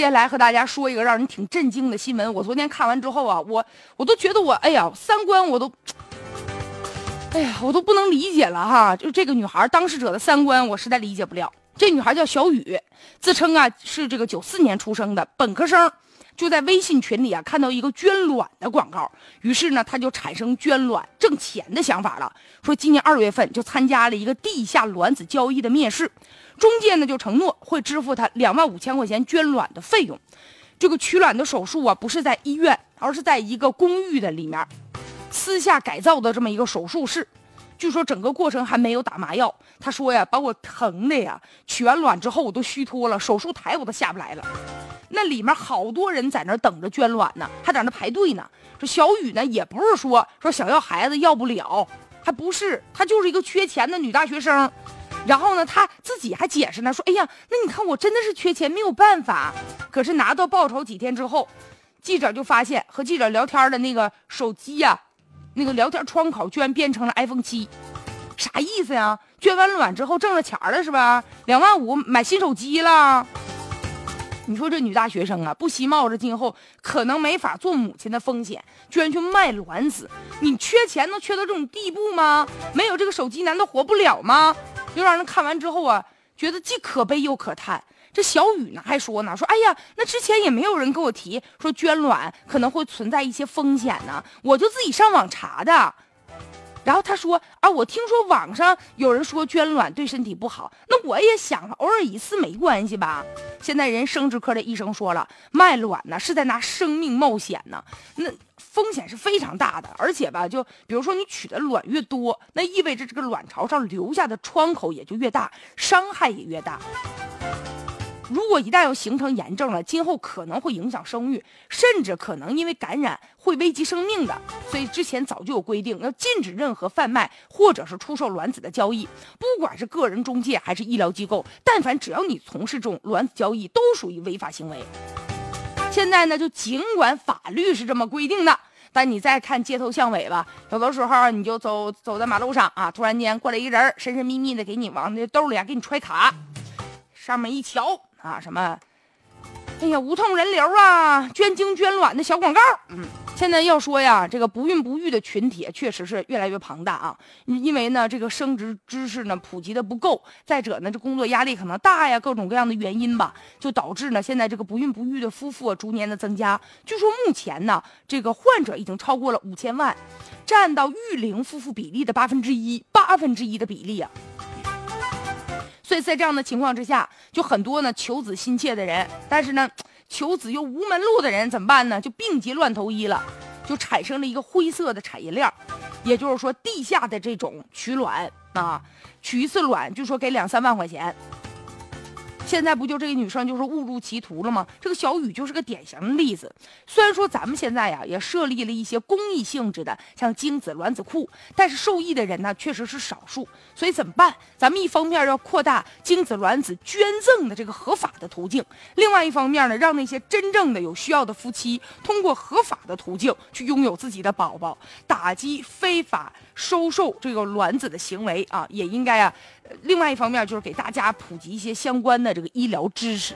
接下来和大家说一个让人挺震惊的新闻。我昨天看完之后啊，我我都觉得我哎呀，三观我都，哎呀，我都不能理解了哈。就这个女孩当事者的三观，我实在理解不了。这女孩叫小雨，自称啊是这个九四年出生的本科生。就在微信群里啊，看到一个捐卵的广告，于是呢，他就产生捐卵挣钱的想法了。说今年二月份就参加了一个地下卵子交易的面试，中介呢就承诺会支付他两万五千块钱捐卵的费用。这个取卵的手术啊，不是在医院，而是在一个公寓的里面，私下改造的这么一个手术室。据说整个过程还没有打麻药。他说呀，把我疼的呀，取完卵之后我都虚脱了，手术台我都下不来了。那里面好多人在那等着捐卵呢，还在那排队呢。这小雨呢，也不是说说想要孩子要不了，还不是，她就是一个缺钱的女大学生。然后呢，她自己还解释呢，说：“哎呀，那你看我真的是缺钱，没有办法。”可是拿到报酬几天之后，记者就发现和记者聊天的那个手机呀，那个聊天窗口居然变成了 iPhone 七，啥意思呀？捐完卵之后挣了钱了是吧？两万五买新手机了。你说这女大学生啊，不惜冒着今后可能没法做母亲的风险，居然去卖卵子。你缺钱能缺到这种地步吗？没有这个手机难道活不了吗？就让人看完之后啊，觉得既可悲又可叹。这小雨呢还说呢，说哎呀，那之前也没有人跟我提说捐卵可能会存在一些风险呢，我就自己上网查的。然后他说啊，我听说网上有人说捐卵对身体不好，那我也想了，偶尔一次没关系吧。现在人生殖科的医生说了，卖卵呢是在拿生命冒险呢，那风险是非常大的。而且吧，就比如说你取的卵越多，那意味着这个卵巢上留下的窗口也就越大，伤害也越大。如果一旦要形成炎症了，今后可能会影响生育，甚至可能因为感染会危及生命的。所以之前早就有规定，要禁止任何贩卖或者是出售卵子的交易，不管是个人中介还是医疗机构，但凡只要你从事这种卵子交易，都属于违法行为。现在呢，就尽管法律是这么规定的，但你再看街头巷尾吧，有的时候你就走走在马路上啊，突然间过来一人，神神秘秘的给你往那兜里啊给你揣卡，上面一瞧。啊，什么？哎呀，无痛人流啊，捐精捐卵的小广告。嗯，现在要说呀，这个不孕不育的群体确实是越来越庞大啊。因为呢，这个生殖知识呢普及的不够，再者呢，这工作压力可能大呀，各种各样的原因吧，就导致呢，现在这个不孕不育的夫妇逐年的增加。据说目前呢，这个患者已经超过了五千万，占到育龄夫妇比例的八分之一，八分之一的比例啊。在这样的情况之下，就很多呢求子心切的人，但是呢求子又无门路的人怎么办呢？就病急乱投医了，就产生了一个灰色的产业链也就是说地下的这种取卵啊，取一次卵就说给两三万块钱。现在不就这个女生就是误入歧途了吗？这个小雨就是个典型的例子。虽然说咱们现在呀也设立了一些公益性质的，像精子卵子库，但是受益的人呢确实是少数。所以怎么办？咱们一方面要扩大精子卵子捐赠的这个合法的途径，另外一方面呢，让那些真正的有需要的夫妻通过合法的途径去拥有自己的宝宝，打击非法收受这个卵子的行为啊，也应该啊。另外一方面就是给大家普及一些相关的这个医疗知识。